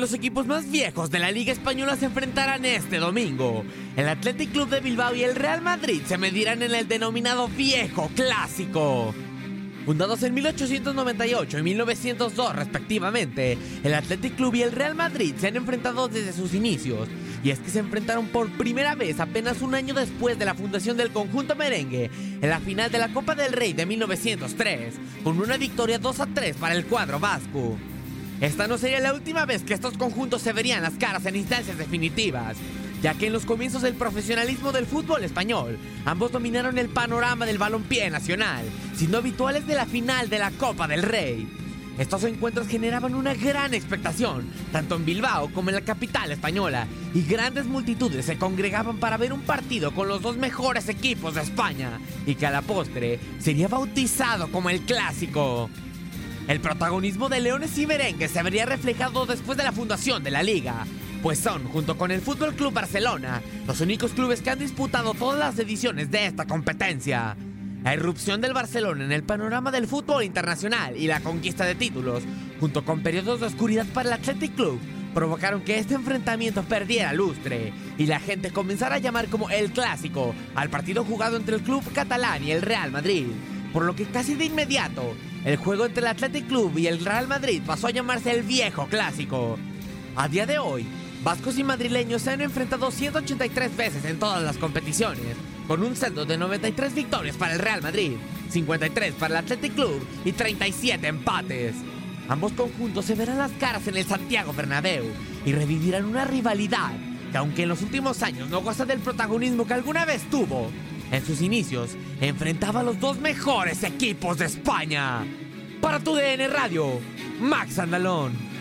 dos equipos más viejos de la Liga Española se enfrentarán este domingo. El Athletic Club de Bilbao y el Real Madrid se medirán en el denominado Viejo Clásico. Fundados en 1898 y 1902 respectivamente, el Athletic Club y el Real Madrid se han enfrentado desde sus inicios, y es que se enfrentaron por primera vez apenas un año después de la fundación del conjunto merengue en la final de la Copa del Rey de 1903, con una victoria 2 a 3 para el cuadro vasco. Esta no sería la última vez que estos conjuntos se verían las caras en instancias definitivas, ya que en los comienzos del profesionalismo del fútbol español, ambos dominaron el panorama del balompié nacional, siendo habituales de la final de la Copa del Rey. Estos encuentros generaban una gran expectación, tanto en Bilbao como en la capital española, y grandes multitudes se congregaban para ver un partido con los dos mejores equipos de España, y que a la postre sería bautizado como el clásico. El protagonismo de Leones y Merengues se vería reflejado después de la fundación de la liga, pues son, junto con el Fútbol Club Barcelona, los únicos clubes que han disputado todas las ediciones de esta competencia. La irrupción del Barcelona en el panorama del fútbol internacional y la conquista de títulos, junto con periodos de oscuridad para el Athletic Club, provocaron que este enfrentamiento perdiera lustre y la gente comenzara a llamar como el clásico al partido jugado entre el club catalán y el Real Madrid, por lo que casi de inmediato el juego entre el Athletic Club y el Real Madrid pasó a llamarse el viejo clásico. A día de hoy, vascos y madrileños se han enfrentado 183 veces en todas las competiciones, con un saldo de 93 victorias para el Real Madrid, 53 para el Athletic Club y 37 empates. Ambos conjuntos se verán las caras en el Santiago Bernabéu y revivirán una rivalidad que aunque en los últimos años no goza del protagonismo que alguna vez tuvo, en sus inicios enfrentaba a los dos mejores equipos de España. Para tu DN Radio, Max Andalón.